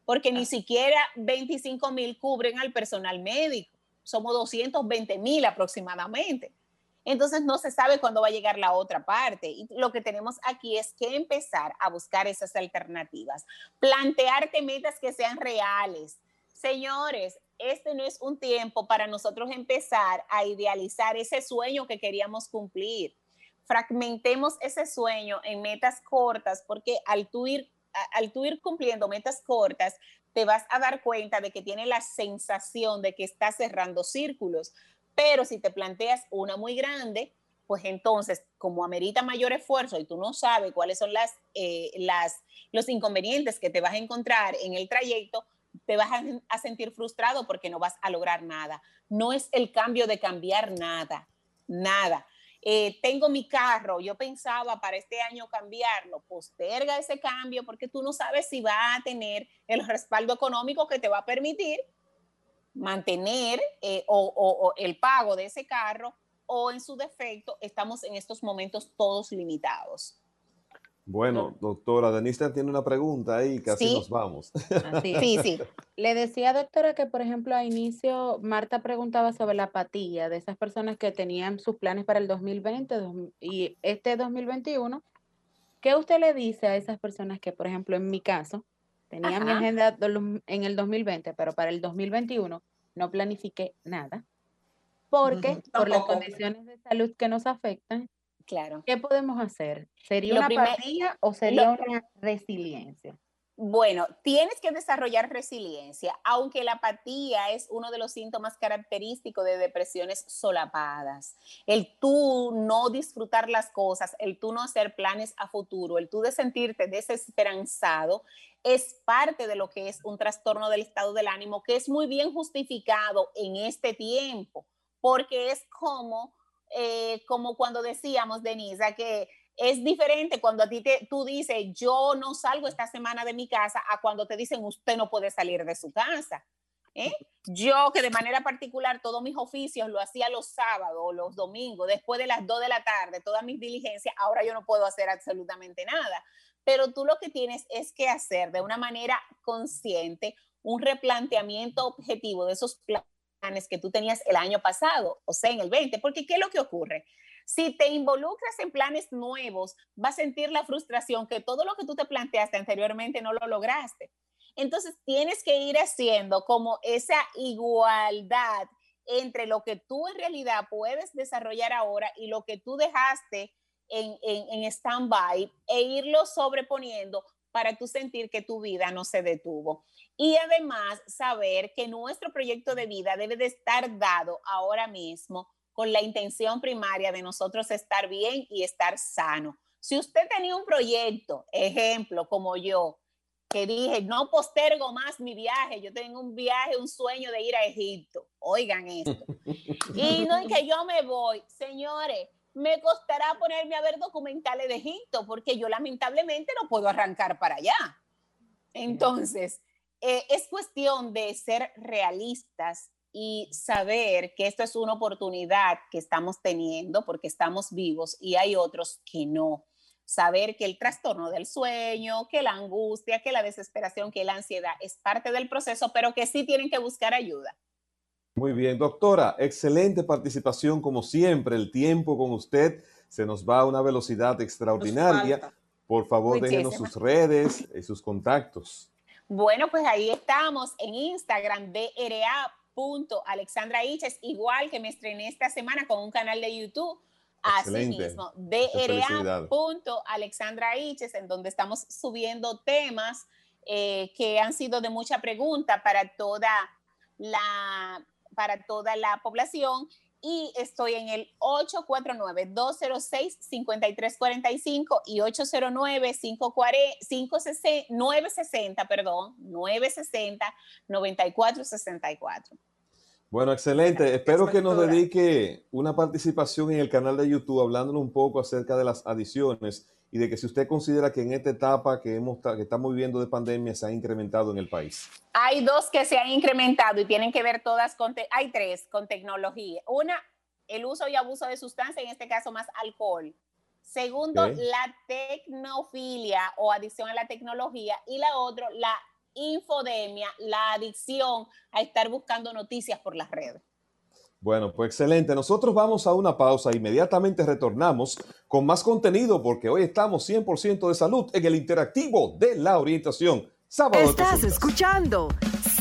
porque ni siquiera 25 mil cubren al personal médico, somos 220 mil aproximadamente. Entonces no se sabe cuándo va a llegar la otra parte. Y lo que tenemos aquí es que empezar a buscar esas alternativas, plantearte metas que sean reales. Señores, este no es un tiempo para nosotros empezar a idealizar ese sueño que queríamos cumplir. Fragmentemos ese sueño en metas cortas porque al tú ir, al tú ir cumpliendo metas cortas, te vas a dar cuenta de que tiene la sensación de que estás cerrando círculos. Pero si te planteas una muy grande, pues entonces, como amerita mayor esfuerzo y tú no sabes cuáles son las, eh, las, los inconvenientes que te vas a encontrar en el trayecto, te vas a, sentir frustrado porque no vas a lograr nada. No es el cambio de cambiar nada, nada. Eh, tengo mi carro, yo pensaba para este año cambiarlo, posterga ese cambio porque tú no sabes si va a tener el respaldo económico que te va a permitir mantener eh, o, el pago de ese carro o en su defecto estamos en estos momentos todos limitados. Bueno, doctora, Denise tiene una pregunta ahí, casi nos vamos. Sí, sí. (laughs) Le decía, doctora, que por ejemplo a inicio Marta preguntaba sobre la apatía de esas personas que tenían sus planes para el 2020 y este 2021. ¿Qué usted le dice a esas personas que, por ejemplo, en mi caso, tenía mi agenda en el 2020, pero para el 2021 no planifiqué nada, porque por las condiciones de salud que nos afectan, claro. ¿qué podemos hacer? ¿Sería una apatía o sería una resiliencia? Bueno, tienes que desarrollar resiliencia, aunque la apatía es uno de los síntomas característicos de depresiones solapadas. El tú no disfrutar las cosas, el tú no hacer planes a futuro, el tú de sentirte desesperanzado, es parte de lo que es un trastorno del estado del ánimo, que es muy bien justificado en este tiempo, porque es como, eh, como cuando decíamos, Denisa, que es diferente cuando a ti te, tú dices, yo no salgo esta semana de mi casa, a cuando te dicen, usted no puede salir de su casa. ¿eh? Yo que de manera particular todos mis oficios lo hacía los sábados, los domingos, después de las 2 de la tarde, todas mis diligencias, ahora yo no puedo hacer absolutamente nada. Pero tú lo que tienes es que hacer de una manera consciente un replanteamiento objetivo de esos planes que tú tenías el año pasado, o sea, en el 20, porque ¿qué es lo que ocurre? Si te involucras en planes nuevos, vas a sentir la frustración que todo lo que tú te planteaste anteriormente no lo lograste. Entonces tienes que ir haciendo como esa igualdad entre lo que tú en realidad puedes desarrollar ahora y lo que tú dejaste en, en, en stand-by e irlo sobreponiendo para tú sentir que tu vida no se detuvo. Y además saber que nuestro proyecto de vida debe de estar dado ahora mismo con la intención primaria de nosotros estar bien y estar sano. Si usted tenía un proyecto, ejemplo, como yo, que dije, no postergo más mi viaje, yo tengo un viaje, un sueño de ir a Egipto, oigan esto. y no es que yo me voy, señores, me costará ponerme a ver documentales de Egipto, porque yo lamentablemente no puedo arrancar para allá. Entonces, eh, es cuestión de ser realistas y saber que esto es una oportunidad que estamos teniendo porque estamos vivos y hay otros que no. Saber que el trastorno del sueño, que la angustia, que la desesperación, que la ansiedad es parte del proceso, pero que sí tienen que buscar ayuda. Muy bien, doctora, excelente participación como siempre. El tiempo con usted se nos va a una velocidad extraordinaria. Por favor, déjenos sus redes y sus contactos. Bueno, pues ahí estamos en Instagram, DRA Alexandra Iches, igual que me estrené esta semana con un canal de YouTube. Así mismo, Alexandra Iches, en donde estamos subiendo temas eh, que han sido de mucha pregunta para toda la, para toda la población y estoy en el 849-206-5345 y 809-560, perdón, 960-9464. Bueno, excelente. Espero que nos dedique una participación en el canal de YouTube hablándonos un poco acerca de las adiciones y de que si usted considera que en esta etapa que, hemos, que estamos viviendo de pandemia se ha incrementado en el país. Hay dos que se han incrementado y tienen que ver todas con, hay tres con tecnología. Una, el uso y abuso de sustancias, en este caso más alcohol. Segundo, la tecnofilia o adicción a la tecnología. Y la otra, la infodemia, la adicción a estar buscando noticias por las redes. Bueno, pues excelente. Nosotros vamos a una pausa. Inmediatamente retornamos con más contenido porque hoy estamos 100% de salud en el interactivo de la orientación. Sábado Estás escuchando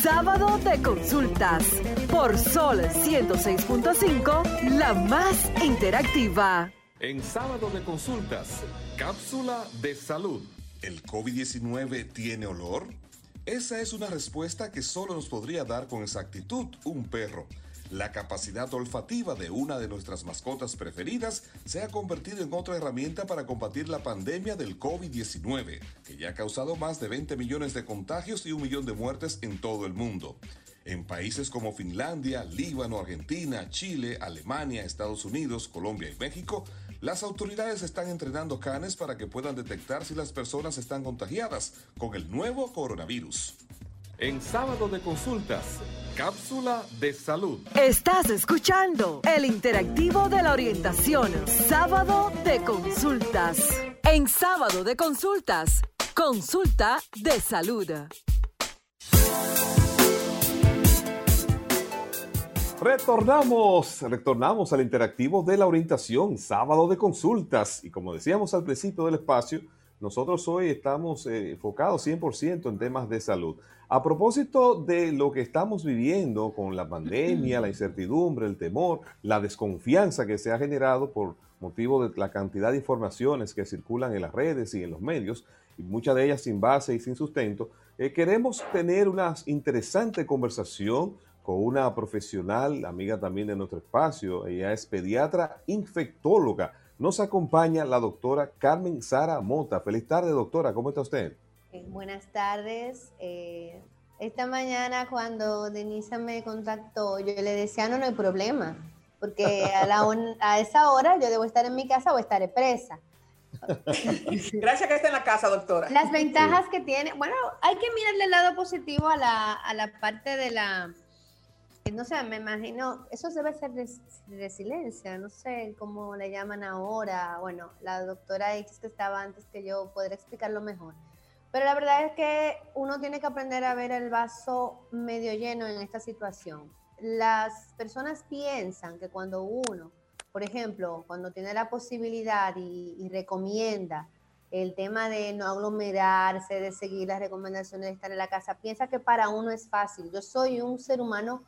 Sábado de Consultas por Sol 106.5, la más interactiva. En Sábado de Consultas, cápsula de salud. ¿El COVID-19 tiene olor? Esa es una respuesta que solo nos podría dar con exactitud un perro. La capacidad olfativa de una de nuestras mascotas preferidas se ha convertido en otra herramienta para combatir la pandemia del COVID-19, que ya ha causado más de 20 millones de contagios y un millón de muertes en todo el mundo. En países como Finlandia, Líbano, Argentina, Chile, Alemania, Estados Unidos, Colombia y México, las autoridades están entrenando canes para que puedan detectar si las personas están contagiadas con el nuevo coronavirus. En sábado de consultas, cápsula de salud. Estás escuchando el interactivo de la orientación, sábado de consultas. En sábado de consultas, consulta de salud. Retornamos, retornamos al interactivo de la orientación, sábado de consultas. Y como decíamos al principio del espacio, nosotros hoy estamos eh, enfocados 100% en temas de salud. A propósito de lo que estamos viviendo con la pandemia, la incertidumbre, el temor, la desconfianza que se ha generado por motivo de la cantidad de informaciones que circulan en las redes y en los medios, y muchas de ellas sin base y sin sustento, eh, queremos tener una interesante conversación con una profesional, amiga también de nuestro espacio. Ella es pediatra infectóloga. Nos acompaña la doctora Carmen Sara Mota. Feliz tarde, doctora. ¿Cómo está usted? Eh, buenas tardes. Eh, esta mañana cuando Denisa me contactó, yo le decía, no, no hay problema, porque a, a esa hora yo debo estar en mi casa o estaré presa. (laughs) Gracias que esté en la casa, doctora. Las ventajas que tiene, bueno, hay que mirarle el lado positivo a la, a la parte de la, no sé, me imagino, eso debe ser resiliencia, no sé cómo le llaman ahora, bueno, la doctora X que estaba antes que yo podría explicarlo mejor pero la verdad es que uno tiene que aprender a ver el vaso medio lleno en esta situación. Las personas piensan que cuando uno, por ejemplo, cuando tiene la posibilidad y, recomienda el tema de no aglomerarse, de seguir las recomendaciones de estar en la casa, piensa que para uno es fácil. Yo soy un ser humano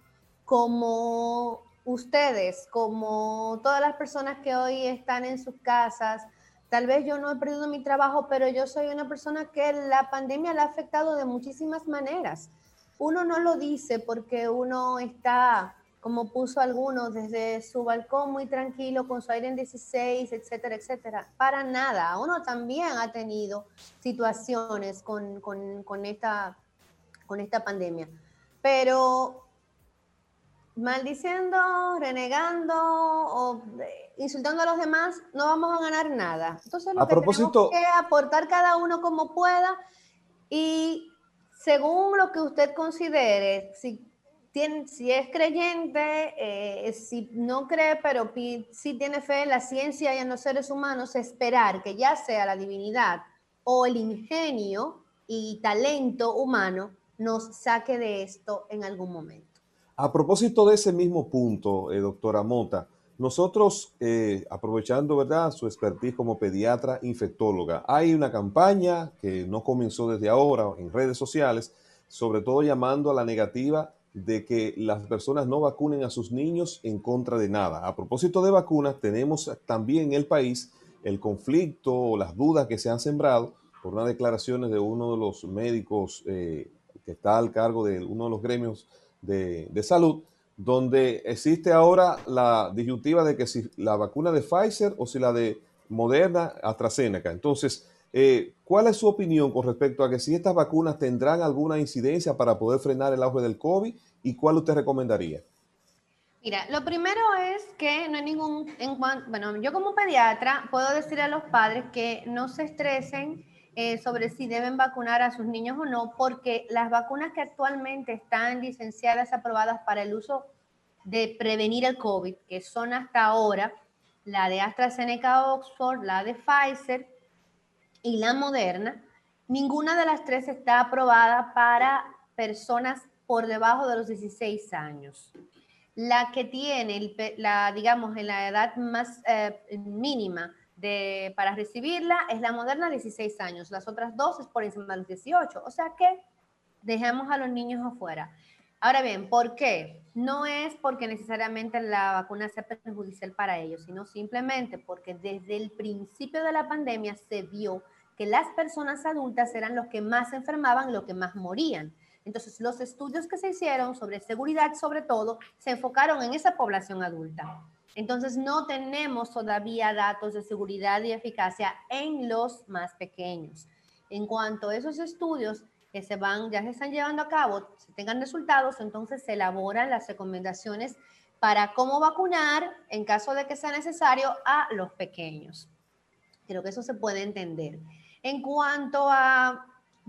como ustedes, como todas las personas que hoy están en sus casas, Tal vez yo no he perdido mi trabajo, pero yo soy una persona que la pandemia la ha afectado de muchísimas maneras. Uno no lo dice porque uno está, como puso algunos, desde su balcón muy tranquilo, con su aire en 16, etcétera, etcétera. Para nada. Uno también ha tenido situaciones con, con esta, con esta pandemia. Pero maldiciendo, renegando o insultando a los demás, no vamos a ganar nada. Entonces, lo que propósito... tenemos que aportar cada uno como pueda y según lo que usted considere, si, tiene, si es creyente, eh, si no cree, pero si tiene fe en la ciencia y en los seres humanos, esperar que ya sea la divinidad o el ingenio y talento humano nos saque de esto en algún momento. A propósito de ese mismo punto, eh, doctora Mota, nosotros, eh, aprovechando ¿verdad? su expertise como pediatra infectóloga, hay una campaña que no comenzó desde ahora en redes sociales, sobre todo llamando a la negativa de que las personas no vacunen a sus niños en contra de nada. A propósito de vacunas, tenemos también en el país el conflicto o las dudas que se han sembrado por unas declaraciones de uno de los médicos eh, que está al cargo de uno de los gremios de, salud, donde existe ahora la disyuntiva de que si la vacuna de Pfizer o si la de Moderna, AstraZeneca. Entonces, eh, ¿cuál es su opinión con respecto a que si estas vacunas tendrán alguna incidencia para poder frenar el auge del COVID y cuál usted recomendaría? Mira, lo primero es que no hay ningún, en, bueno, yo como pediatra puedo decir a los padres que no se estresen eh, sobre si deben vacunar a sus niños o no, porque las vacunas que actualmente están licenciadas, aprobadas para el uso de prevenir el COVID, que son hasta ahora la de AstraZeneca Oxford, la de Pfizer y la Moderna, ninguna de las tres está aprobada para personas por debajo de los 16 años. La que tiene, la, digamos, en la edad más eh, mínima de, para recibirla es la moderna, 16 años. Las otras dos es por encima de los 18. O sea que dejemos a los niños afuera. Ahora bien, ¿por qué? No es porque necesariamente la vacuna sea perjudicial para ellos, sino simplemente porque desde el principio de la pandemia se vio que las personas adultas eran los que más enfermaban, los que más morían. Entonces, los estudios que se hicieron sobre seguridad, sobre todo, se enfocaron en esa población adulta. Entonces, no tenemos todavía datos de seguridad y eficacia en los más pequeños. En cuanto a esos estudios, que se van, ya se están llevando a cabo, se tengan resultados, entonces se elaboran las recomendaciones para cómo vacunar en caso de que sea necesario a los pequeños. Creo que eso se puede entender. En cuanto a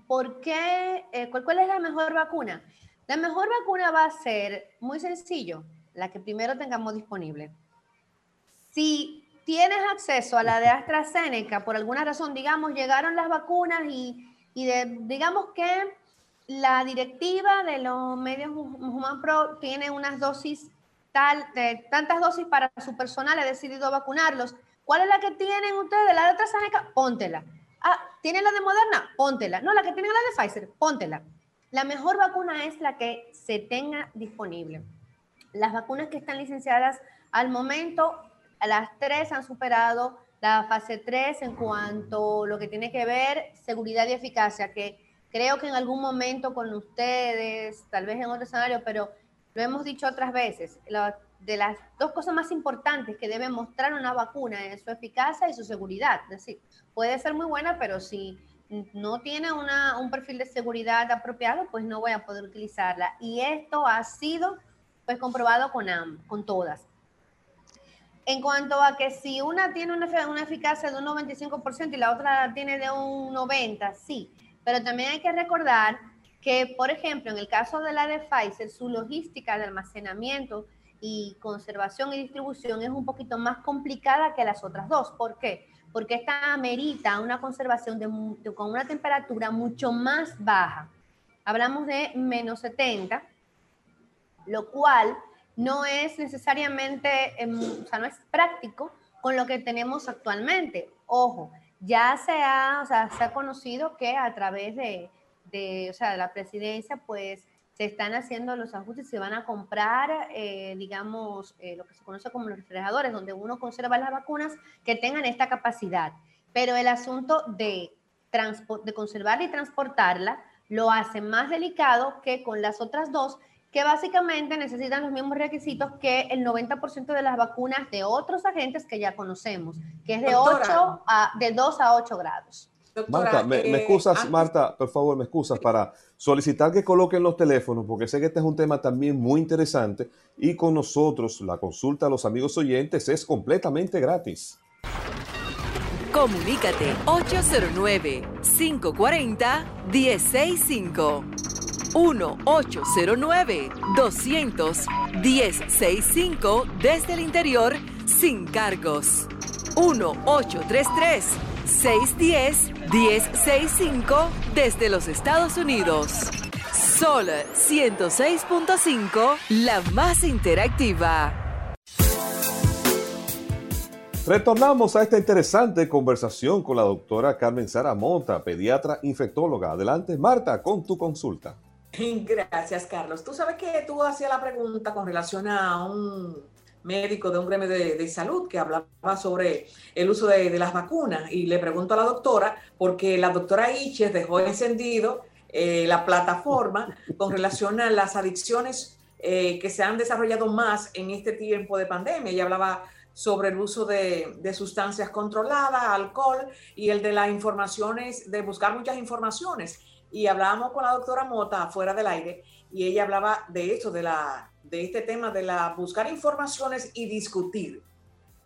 por qué, eh, ¿cuál, cuál es la mejor vacuna? La mejor vacuna va a ser muy sencillo, la que primero tengamos disponible. Si tienes acceso a la de AstraZeneca, por alguna razón, digamos, llegaron las vacunas y digamos que la directiva de los medios Human Pro tiene unas dosis tal, de tantas dosis para su personal, ha decidido vacunarlos. ¿Cuál es la que tienen ustedes? La de AstraZeneca, póntela. Ah, ¿tienen la de Moderna? Póntela. No, la que tienen la de Pfizer, póntela. La mejor vacuna es la que se tenga disponible. Las vacunas que están licenciadas al momento, las tres han superado la fase 3 en cuanto a lo que tiene que ver seguridad y eficacia, que creo que en algún momento con ustedes, tal vez en otro escenario, pero lo hemos dicho otras veces, de las dos cosas más importantes que debe mostrar una vacuna es su eficacia y su seguridad. Es decir, puede ser muy buena, pero si no tiene una, un perfil de seguridad apropiado, pues no voy a poder utilizarla. Y esto ha sido pues comprobado con, con todas. En cuanto a que si una tiene una, una eficacia de un 95% y la otra tiene de un 90%, sí. Pero también hay que recordar que, por ejemplo, en el caso de la de Pfizer, su logística de almacenamiento y conservación y distribución es un poquito más complicada que las otras dos. ¿Por qué? Porque esta amerita una conservación de, con una temperatura mucho más baja. Hablamos de menos 70, lo cual no es necesariamente, em, o sea, no es práctico con lo que tenemos actualmente. Ojo, ya se ha, o sea, se ha conocido que a través de, de, o sea, de la presidencia, pues se están haciendo los ajustes, se van a comprar, eh, digamos, eh, lo que se conoce como los refrigeradores, donde uno conserva las vacunas que tengan esta capacidad. Pero el asunto de, de conservarla y transportarla lo hace más delicado que con las otras dos, que básicamente necesitan los mismos requisitos que el 90% de las vacunas de otros agentes que ya conocemos, que es de, 8 a, de 2 a 8 grados. Marta, me, eh, excusas, Marta, por favor, me excusas para solicitar que coloquen los teléfonos, porque sé que este es un tema también muy interesante y con nosotros la consulta a los amigos oyentes es completamente gratis. Comunícate 809 540 165 1-809-200-1065 desde el interior sin cargos. 1-833-610-1065 desde los Estados Unidos. Sol 106.5, la más interactiva. Retornamos a esta interesante conversación con la doctora Carmen Sara Monta, pediatra infectóloga. Adelante, Marta, con tu consulta. Gracias, Carlos. Tú sabes que tú hacías la pregunta con relación a un médico de un gremio de, salud que hablaba sobre el uso de, las vacunas y le pregunto a la doctora, porque la doctora Iches dejó encendido eh, la plataforma con relación a las adicciones eh, que se han desarrollado más en este tiempo de pandemia. Ella hablaba sobre el uso de, de, sustancias controladas, alcohol y el de las informaciones, de buscar muchas informaciones y hablábamos con la doctora Mota fuera del aire y ella hablaba de eso, de, la, de este tema de la buscar informaciones y discutir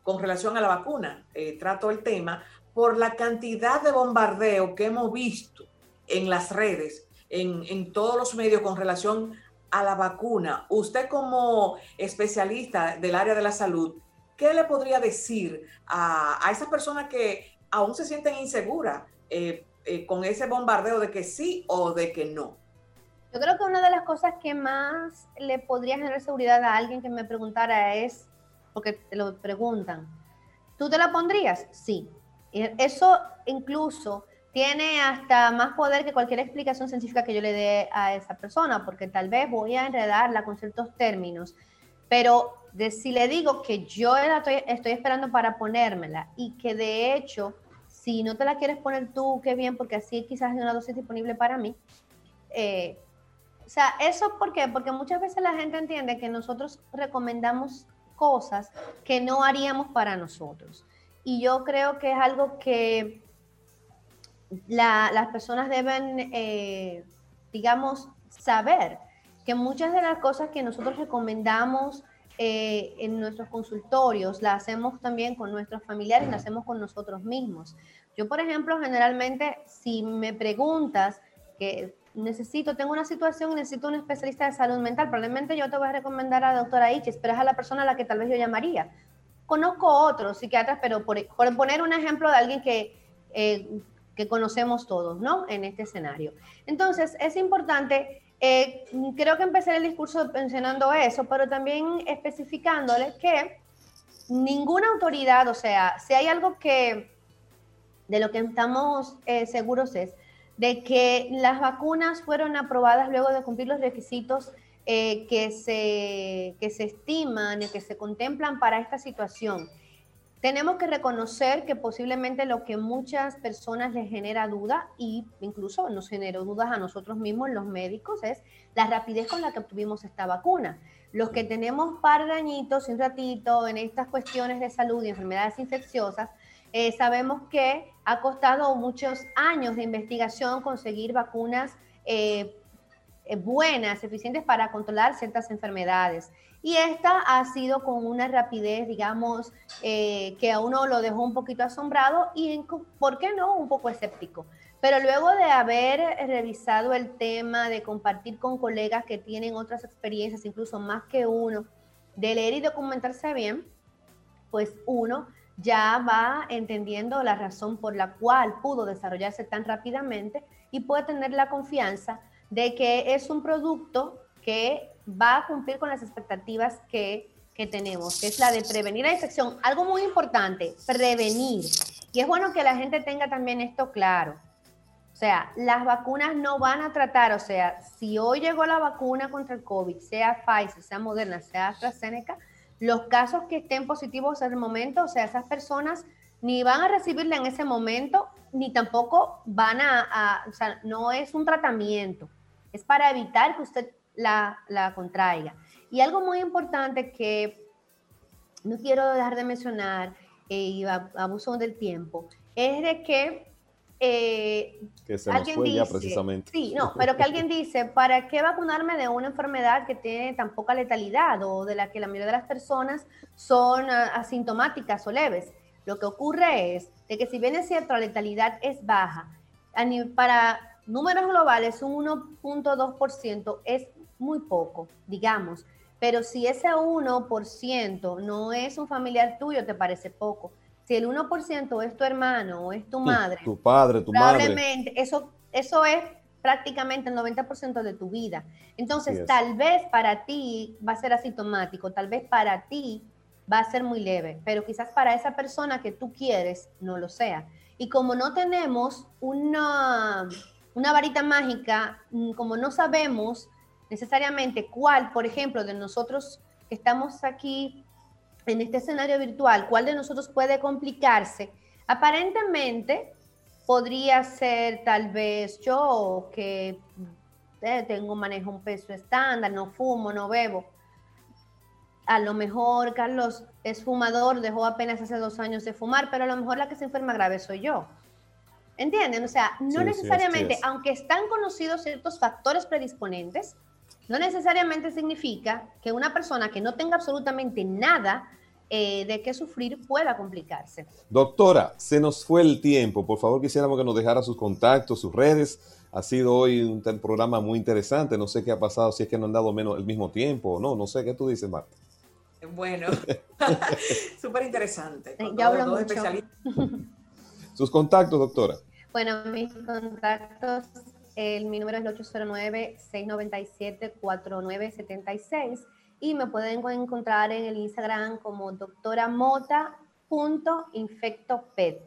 con relación a la vacuna. Eh, trato el tema por la cantidad de bombardeo que hemos visto en las redes, en, en todos los medios con relación a la vacuna. Usted como especialista del área de la salud, ¿qué le podría decir a, a esas personas que aún se sienten inseguras? Eh, eh, con ese bombardeo de que sí o de que no. Yo creo que una de las cosas que más le podría generar seguridad a alguien que me preguntara es, porque te lo preguntan, ¿tú te la pondrías? Sí. Eso incluso tiene hasta más poder que cualquier explicación científica que yo le dé a esa persona, porque tal vez voy a enredarla con ciertos términos, pero de, si le digo que yo estoy, estoy esperando para ponérmela y que de hecho, si no te la quieres poner tú, qué bien, porque así quizás hay una dosis disponible para mí. Eh, o sea, eso. Porque muchas veces la gente entiende que nosotros recomendamos cosas que no haríamos para nosotros. Y yo creo que es algo que las personas deben, eh, digamos, saber que muchas de las cosas que nosotros recomendamos eh, en nuestros consultorios las hacemos también con nuestros familiares, las hacemos con nosotros mismos. Yo, por ejemplo, generalmente, si me preguntas que necesito, tengo una situación necesito un especialista de salud mental, probablemente yo te voy a recomendar a la doctora Ichis, pero es a la persona a la que tal vez yo llamaría. Conozco otros psiquiatras, pero por, poner un ejemplo de alguien que eh, que conocemos todos, ¿no? En este escenario. Entonces, es importante, eh, creo que empecé el discurso mencionando eso, pero también especificándole que ninguna autoridad, o sea, si hay algo que de lo que estamos eh, seguros es de que las vacunas fueron aprobadas luego de cumplir los requisitos eh, que, se, que se estiman y que se contemplan para esta situación tenemos que reconocer que posiblemente lo que muchas personas les genera duda y incluso nos generó dudas a nosotros mismos, los médicos, es la rapidez con la que obtuvimos esta vacuna. Los que tenemos par de añitos, un ratito, en estas cuestiones de salud y enfermedades infecciosas, eh, sabemos que ha costado muchos años de investigación conseguir vacunas eh, eh, buenas, eficientes para controlar ciertas enfermedades. Y esta ha sido con una rapidez, digamos, eh, que a uno lo dejó un poquito asombrado y, ¿por qué no?, un poco escéptico. Pero luego de haber revisado el tema, de compartir con colegas que tienen otras experiencias, incluso más que uno, de leer y documentarse bien, pues uno ya va entendiendo la razón por la cual pudo desarrollarse tan rápidamente y puede tener la confianza de que es un producto que va a cumplir con las expectativas que, tenemos, que es la de prevenir la infección. Algo muy importante, prevenir. Y es bueno que la gente tenga también esto claro. O sea, las vacunas no van a tratar, o sea, si hoy llegó la vacuna contra el COVID, sea Pfizer, sea Moderna, sea AstraZeneca, los casos que estén positivos en el momento, o sea, esas personas ni van a recibirla en ese momento, ni tampoco van a, a o sea, no es un tratamiento, es para evitar que usted la, la contraiga. Y algo muy importante que no quiero dejar de mencionar, eh, y abuso del tiempo, es de que eh, que se nos fue ya precisamente. Sí, no, pero que alguien dice, ¿para qué vacunarme de una enfermedad que tiene tan poca letalidad o de la que la mayoría de las personas son asintomáticas o leves? Lo que ocurre es de que si bien es cierto, la letalidad es baja, para números globales un 1.2% es muy poco, digamos. Pero si ese 1% no es un familiar tuyo, te parece poco. Si el 1% es tu hermano o es tu madre, tu padre, tu probablemente eso, eso es prácticamente el 90% de tu vida. Entonces, tal vez para ti va a ser asintomático, tal vez para ti va a ser muy leve, pero quizás para esa persona que tú quieres no lo sea. Y como no tenemos una, una varita mágica, mm, como no sabemos necesariamente cuál, por ejemplo, de nosotros que estamos aquí en este escenario virtual, cuál de nosotros puede complicarse, aparentemente podría ser tal vez yo que eh, tengo manejo un peso estándar, no fumo, no bebo. A lo mejor Carlos es fumador, dejó apenas hace dos años de fumar, pero a lo mejor la que se enferma grave soy yo. ¿Entienden? O sea, no necesariamente, aunque están conocidos ciertos factores predisponentes, no necesariamente significa que una persona que no tenga absolutamente nada eh, de qué sufrir pueda complicarse. Doctora, se nos fue el tiempo. Por favor, quisiéramos que nos dejara sus contactos, sus redes. Ha sido hoy un programa muy interesante. No sé qué ha pasado, si es que no han dado menos el mismo tiempo o no. No sé qué tú dices, Marta. Bueno, (laughs) (laughs) súper interesante. Ya hablo mucho. Sus contactos, doctora. Bueno, mis contactos, el, mi número es el 809-697-4976 y me pueden encontrar en el Instagram como doctoramota.infectoped.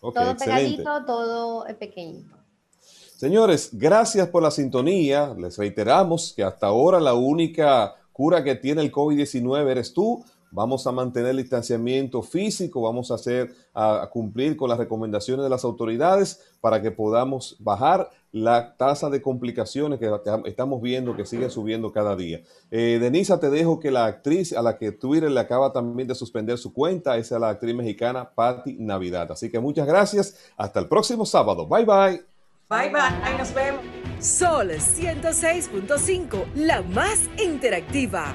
Okay, todo pegadito, todo pequeñito. Señores, gracias por la sintonía. Les reiteramos que hasta ahora la única cura que tiene el COVID-19 eres tú vamos a mantener el distanciamiento físico, vamos a hacer, a, cumplir con las recomendaciones de las autoridades para que podamos bajar la tasa de complicaciones que estamos viendo que sigue subiendo cada día. Eh, Denisa, te dejo que la actriz a la que Twitter le acaba también de suspender su cuenta es a la actriz mexicana Patti Navidad. Así que muchas gracias. Hasta el próximo sábado. Bye bye. Bye bye. Nos vemos. Sol 106.5, la más interactiva